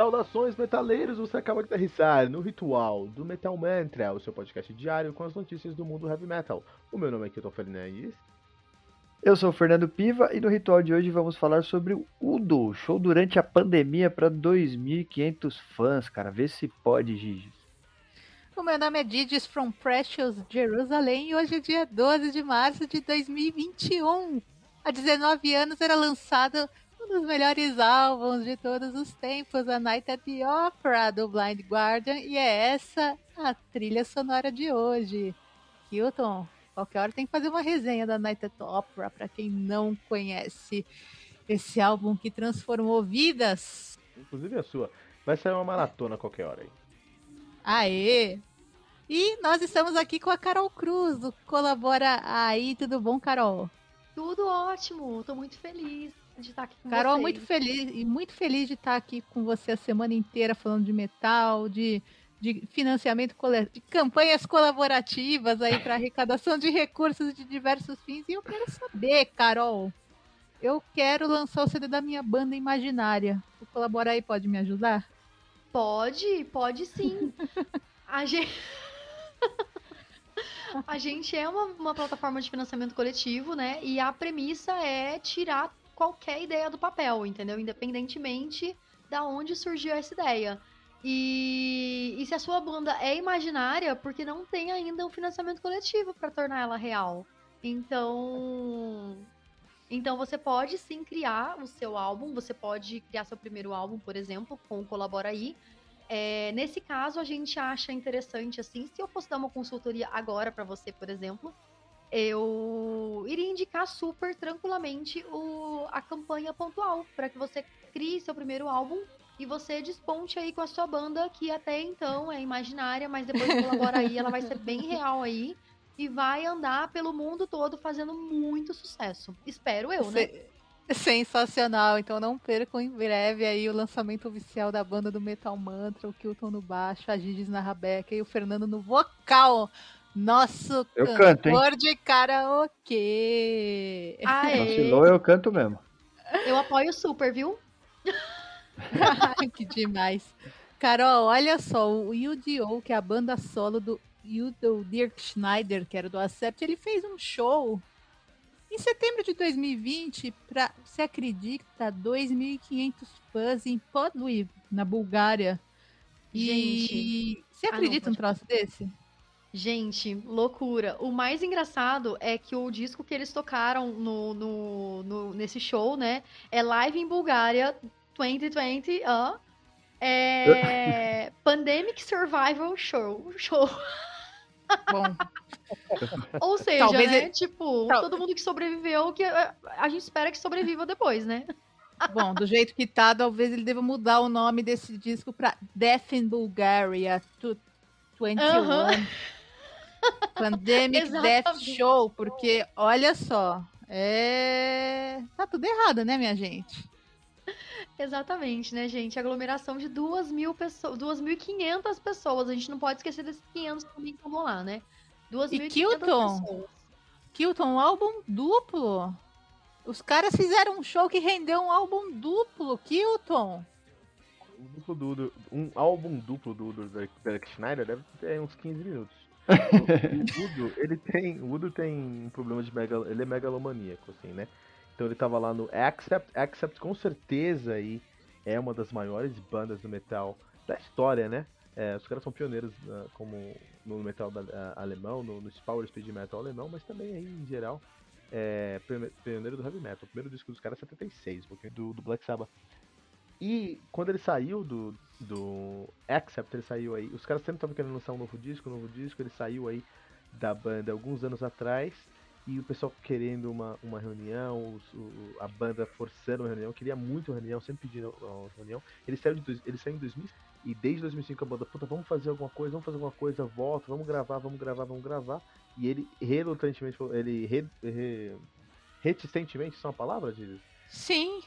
Saudações, metaleiros! Você acaba de aterrissar no Ritual do Metal Mantra, o seu podcast diário com as notícias do mundo heavy metal. O meu nome é Kilton Fernandes. Eu sou o Fernando Piva e no ritual de hoje vamos falar sobre o Udo, show durante a pandemia para 2.500 fãs, cara. Vê se pode, Gigi. O meu nome é Digis from Precious Jerusalém e hoje é dia 12 de março de 2021. Há 19 anos era lançado dos melhores álbuns de todos os tempos, a Night at the Opera do Blind Guardian, e é essa a trilha sonora de hoje. Hilton, qualquer hora tem que fazer uma resenha da Night at the Opera para quem não conhece esse álbum que transformou vidas. Inclusive a sua. Vai sair uma maratona qualquer hora aí. Aê! E nós estamos aqui com a Carol Cruz, do Colabora Aí. Tudo bom, Carol? Tudo ótimo. Tô muito feliz de estar aqui com Carol, vocês. muito feliz e muito feliz de estar aqui com você a semana inteira falando de metal, de, de financiamento de campanhas colaborativas aí para arrecadação de recursos de diversos fins. E eu quero saber, Carol, eu quero lançar o CD da minha banda imaginária. O Colabora aí pode me ajudar? Pode, pode sim. a gente. a gente é uma, uma plataforma de financiamento coletivo, né? E a premissa é tirar qualquer ideia do papel, entendeu? Independentemente da onde surgiu essa ideia. E, e se a sua banda é imaginária, porque não tem ainda um financiamento coletivo para tornar ela real. Então, então você pode sim criar o seu álbum, você pode criar seu primeiro álbum, por exemplo, com o Colabora aí. É, nesse caso, a gente acha interessante assim, se eu fosse dar uma consultoria agora para você, por exemplo, eu iria indicar super tranquilamente o, a campanha pontual para que você crie seu primeiro álbum e você desponte aí com a sua banda que até então é imaginária, mas depois que colabora aí, ela vai ser bem real aí e vai andar pelo mundo todo fazendo muito sucesso. Espero eu, né? Sensacional, então não percam em breve aí o lançamento oficial da banda do Metal Mantra, o Kilton no baixo, a Gigis na rabeca e o Fernando no vocal. Nosso Eu cantor canto, de karaokê. Aê, Vacilou, eu canto mesmo. eu apoio super, viu? Ai, que demais. Carol, olha só, o UDO, que é a banda solo do Udo Dirk Schneider, que era do Acept, ele fez um show em setembro de 2020 para, você acredita, 2.500 fãs em Podliv, na Bulgária. E Gente. você Ah, não, acredita num pode troço desse? Gente, loucura. O mais engraçado é que o disco que eles tocaram no, no, no- nesse show, né? É Live em Bulgária 2020, ó. É Pandemic Survival Show. show. Bom, Ou seja, Talvez né? ele- Tipo, Tal- todo mundo que sobreviveu, que eh, a gente espera que sobreviva depois, né? bom, do jeito que tá, talvez ele deva mudar o nome desse disco para Death in Bulgaria tu- 21. Aham. Pandemic Death. Show, porque olha só, é. Tá tudo errado, né, minha gente? Exatamente, né, gente? Aglomeração de 2 mil pessoas, 2.500 pessoas. A gente não pode esquecer desses 500 também que vão lá, né? 2.500 Kilton? pessoas. Kilton, um álbum duplo. Os caras fizeram um show que rendeu um álbum duplo, Kilton. Um, duplo um álbum duplo do, do Schneider deve ter uns 15 minutos. O Udo, ele tem. O Udo tem um problema de megal, ele é megalomaníaco, assim, né? Então ele tava lá no Accept. Accept com certeza aí é uma das maiores bandas do metal da história, né? É, os caras são pioneiros ah, como no metal da- ah, alemão, no, no power speed metal alemão, mas também aí em geral é pioneiro do heavy metal. O primeiro disco dos caras é 76, um pouquinho do, do Black Sabbath. E quando ele saiu do, do Accept, ele saiu aí. Os caras sempre estavam querendo lançar um novo disco, um novo disco. Ele saiu aí da banda alguns anos atrás. E o pessoal querendo uma, uma reunião, os- o- a banda forçando uma reunião, queria muito uma reunião, sempre pedindo uma reunião. Ele saiu, de, ele saiu em 2000 e desde 2005 a banda, puta, vamos fazer alguma coisa, vamos fazer alguma coisa, volta, vamos gravar, vamos gravar, vamos gravar. E ele relutantemente, ele re, re- reticentemente, isso é uma palavra, Didi? Sim.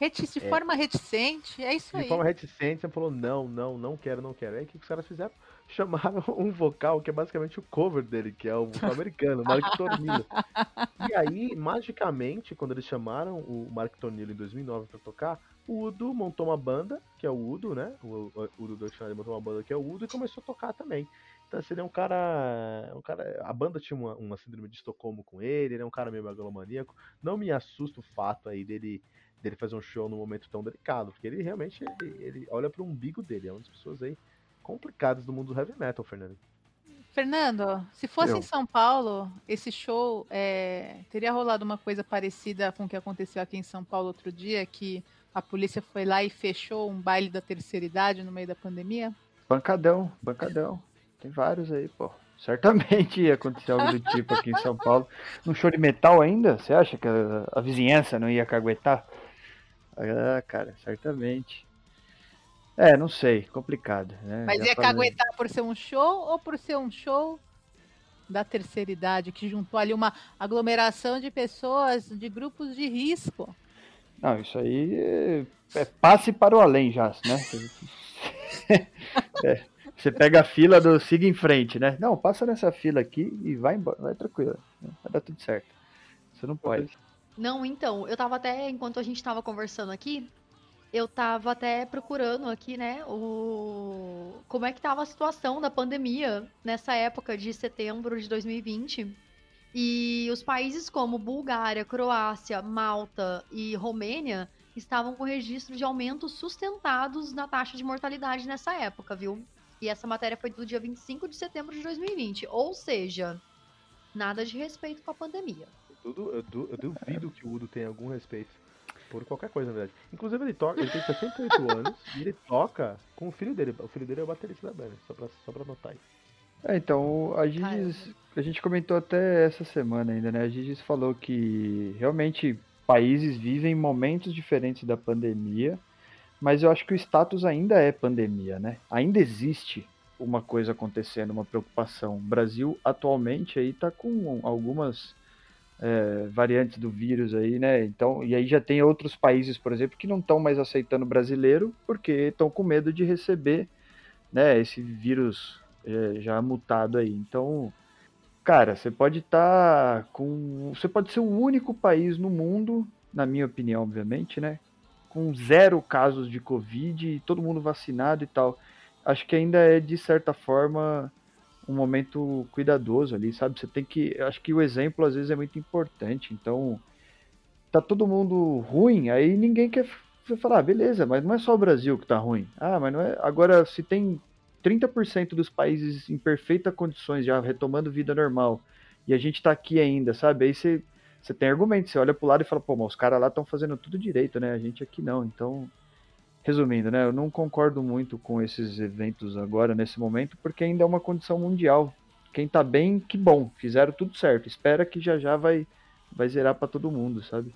Reti- de É. forma reticente, é isso De aí. forma reticente, você falou, não, não, não quero, não quero. Aí o que os caras fizeram? chamaram um vocal que é basicamente o cover dele, que é o vocal americano, Mark Tornillo. E aí, magicamente, quando eles chamaram o Mark Tornillo em 2009 para tocar, o Udo montou uma banda, que é o Udo, né? O, o Udo Dictionary montou uma banda que é o Udo e começou a tocar também. Então, assim, ele é um cara. Um cara a banda tinha uma, uma síndrome de Estocolmo com ele, ele é um cara meio megalomaníaco. Não me assusta o fato aí dele, dele fazer um show num momento tão delicado, porque ele realmente ele, ele olha pro umbigo dele. É uma das pessoas aí complicadas do mundo do heavy metal, Fernando. Fernando, se fosse Eu. em São Paulo, esse show é, teria rolado uma coisa parecida com o que aconteceu aqui em São Paulo outro dia, que a polícia foi lá e fechou um baile da terceira idade no meio da pandemia? Bancadão, bancadão. Tem vários aí, pô. Certamente ia acontecer algo do tipo aqui em São Paulo. Num show de metal ainda? Você acha que a, a vizinhança não ia caguetar? Ah, cara, certamente. É, não sei, complicado, né? Mas Já ia falei. caguetar por ser um show ou por ser um show da terceira idade, que juntou ali uma aglomeração de pessoas de grupos de risco? Não, isso aí é, é passe para o além já, né? É, você pega a fila do siga em frente, né? Não, passa nessa fila aqui e vai embora, vai tranquilo, né? vai dar tudo certo. Você não pode. Não, então, eu tava até, enquanto a gente tava conversando aqui, eu tava até procurando aqui, né, o... como é que tava a situação da pandemia nessa época de setembro de 2020. E os países como Bulgária, Croácia, Malta e Romênia estavam com registro de aumentos sustentados na taxa de mortalidade nessa época, viu? E essa matéria foi do dia 25 de setembro de 2020. Ou seja, nada de respeito com a pandemia. Tudo, eu, du- eu duvido que o Udo tenha algum respeito por qualquer coisa, na verdade. Inclusive, ele toca, ele tem 68 anos e ele toca com o filho dele. O filho dele é o baterista da banda, só pra, só pra anotar aí. É, então, a Gigis, a gente comentou até essa semana ainda, né? A Gigis falou que realmente países vivem momentos diferentes da pandemia, mas eu acho que o status ainda é pandemia, né? Ainda existe uma coisa acontecendo, uma preocupação. O Brasil atualmente aí tá com algumas é, variantes do vírus aí, né? Então, e aí já tem outros países, por exemplo, que não estão mais aceitando brasileiro porque estão com medo de receber, né, esse vírus é, já mutado aí. Então, cara, você pode estar com. Você pode ser o único país no mundo, na minha opinião, obviamente, né? Com zero casos de Covid e todo mundo vacinado e tal. Acho que ainda é, de certa forma, um momento cuidadoso ali, sabe? Você tem que. eu Acho que o exemplo às vezes é muito importante. Então, tá todo mundo ruim, aí ninguém quer falar, ah, beleza, mas não é só o Brasil que tá ruim. Ah, mas não é. Agora, se tem 30% dos países em perfeitas condições, já retomando vida normal, e a gente tá aqui ainda, sabe? Aí você, você tem argumento, você olha pro lado e fala, pô, mas os caras lá estão fazendo tudo direito, né? A gente aqui não. Então, resumindo, né? Eu não concordo muito com esses eventos agora, nesse momento, porque ainda é uma condição mundial. Quem tá bem, que bom, fizeram tudo certo. Espera que já já vai, vai zerar pra todo mundo, sabe?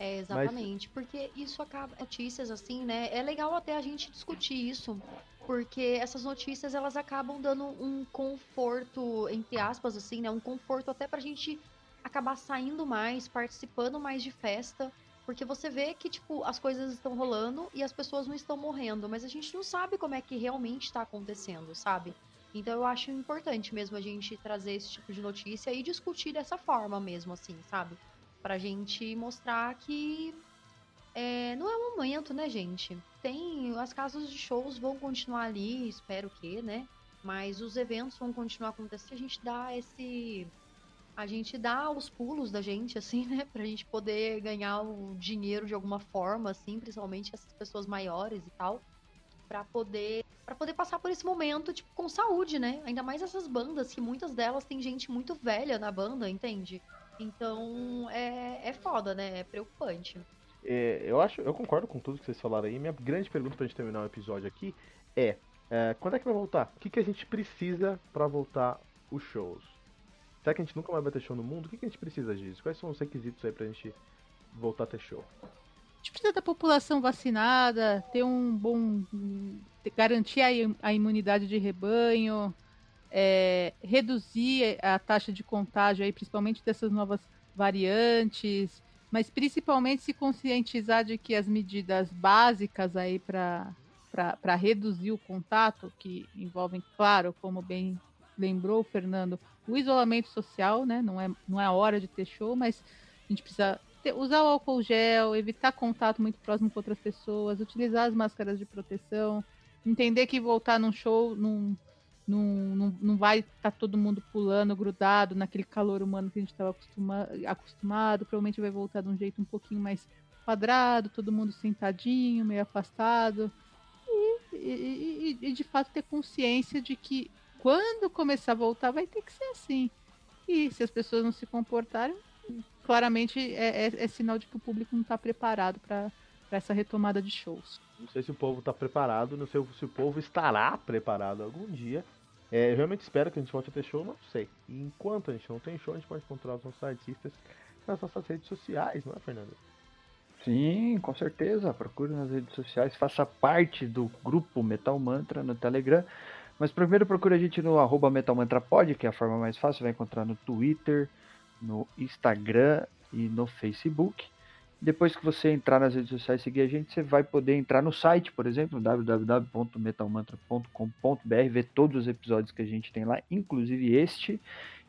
É, exatamente. Porque isso acaba. Notícias assim, né? É legal até a gente discutir isso. Porque essas notícias elas acabam dando um conforto, entre aspas, assim, né? Um conforto até pra gente acabar saindo mais, participando mais de festa. Porque você vê que, tipo, as coisas estão rolando e as pessoas não estão morrendo. Mas a gente não sabe como é que realmente está acontecendo, sabe? Então eu acho importante mesmo a gente trazer esse tipo de notícia e discutir dessa forma mesmo, assim, sabe? Pra gente mostrar que é, não é um momento, né, gente? Tem. As casas de shows vão continuar ali, espero que, né? Mas os eventos vão continuar acontecendo. A gente dá esse. A gente dá os pulos da gente, assim, né? Pra gente poder ganhar o dinheiro de alguma forma, assim, principalmente essas pessoas maiores e tal. Pra poder. para poder passar por esse momento, tipo, com saúde, né? Ainda mais essas bandas, que muitas delas tem gente muito velha na banda, entende? Então é, é foda, né? É preocupante. É, eu acho, eu concordo com tudo que vocês falaram aí. Minha grande pergunta pra gente terminar o episódio aqui é, é, quando é que vai voltar? O que, que a gente precisa pra voltar os shows? Será que a gente nunca mais vai ter show no mundo? O que, que a gente precisa disso? Quais são os requisitos aí pra gente voltar a ter show? A gente precisa da população vacinada, ter um bom. garantir a, im- a imunidade de rebanho, é, reduzir a taxa de contágio aí, principalmente dessas novas variantes, mas principalmente se conscientizar de que as medidas básicas aí para reduzir o contato, que envolvem, claro, como bem lembrou Fernando, o isolamento social, né? Não é, não é a hora de ter show, mas a gente precisa ter, usar o álcool gel, evitar contato muito próximo com outras pessoas, utilizar as máscaras de proteção, entender que voltar num show não, não, não, não vai estar tá todo mundo pulando, grudado naquele calor humano que a gente estava acostuma, acostumado, provavelmente vai voltar de um jeito um pouquinho mais quadrado, todo mundo sentadinho, meio afastado. E, e, e, e, de fato ter consciência de que quando começar a voltar vai ter que ser assim. E se as pessoas não se comportarem, claramente é, é, é sinal de que o público não está preparado para essa retomada de shows. Não sei se o povo está preparado, não sei se o povo estará preparado algum dia. É, eu realmente espero que a gente volte a ter show, não sei. E enquanto a gente não tem show, a gente pode encontrar os nossos artistas nas nossas redes sociais, não é, Fernando? Sim, com certeza. Procure nas redes sociais, faça parte do grupo Metal Mantra no Telegram. Mas primeiro procure a gente no arroba Metal Mantra Pod, que é a forma mais fácil, vai encontrar no Twitter, no Instagram e no Facebook. Depois que você entrar nas redes sociais e seguir a gente, você vai poder entrar no site, por exemplo, www.metalmantra.com.br, ver todos os episódios que a gente tem lá, inclusive este,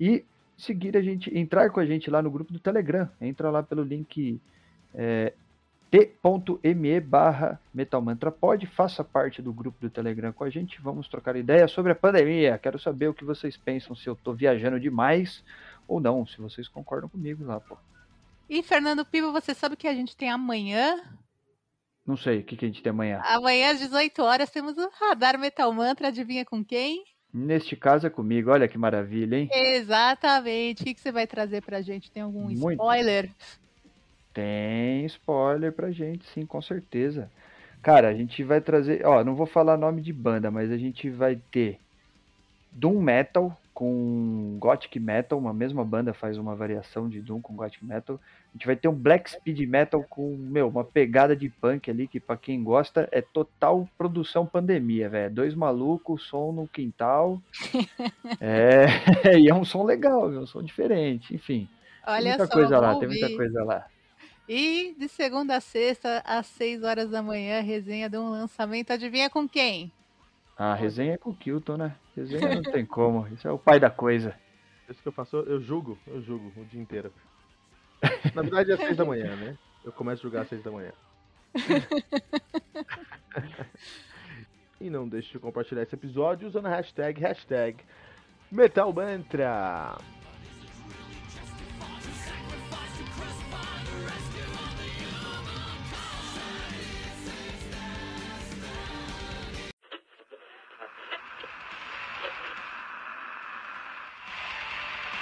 e seguir a gente, entrar com a gente lá no grupo do Telegram. Entra lá pelo link é, t.me barra metalmantrapod, faça parte do grupo do Telegram com a gente, vamos trocar ideias sobre a pandemia. Quero saber o que vocês pensam, se eu estou viajando demais ou não, se vocês concordam comigo lá, pô. E Fernando Piva, você sabe que a gente tem amanhã? Não sei, o que, que a gente tem amanhã? Amanhã às 18 horas temos o Radar Metal Mantra, adivinha com quem? Neste caso é comigo, olha que maravilha, hein? Exatamente. O que, que você vai trazer pra gente? Tem algum Muito. spoiler? Tem spoiler pra gente, sim, com certeza. Cara, a gente vai trazer, ó, não vou falar nome de banda, mas a gente vai ter Doom Metal, com Gothic Metal, uma mesma banda faz uma variação de Doom com Gothic Metal. A gente vai ter um Black Speed Metal com, meu, uma pegada de punk ali, que para quem gosta é total produção pandemia, velho. Dois malucos, som no quintal. é, e é um som legal, viu? um som diferente, enfim. Olha tem muita só, coisa lá, tem muita coisa lá. E de segunda a sexta, às 6 horas da manhã, resenha de um lançamento. Adivinha com quem? Ah, resenha é com o Kilton, né? Resenha não tem como. Isso é o pai da coisa. Isso que eu faço, eu julgo, eu julgo o dia inteiro. Na verdade é às seis da manhã, né? Eu começo a julgar às seis da manhã. e não deixe de compartilhar esse episódio usando a hashtag, hashtag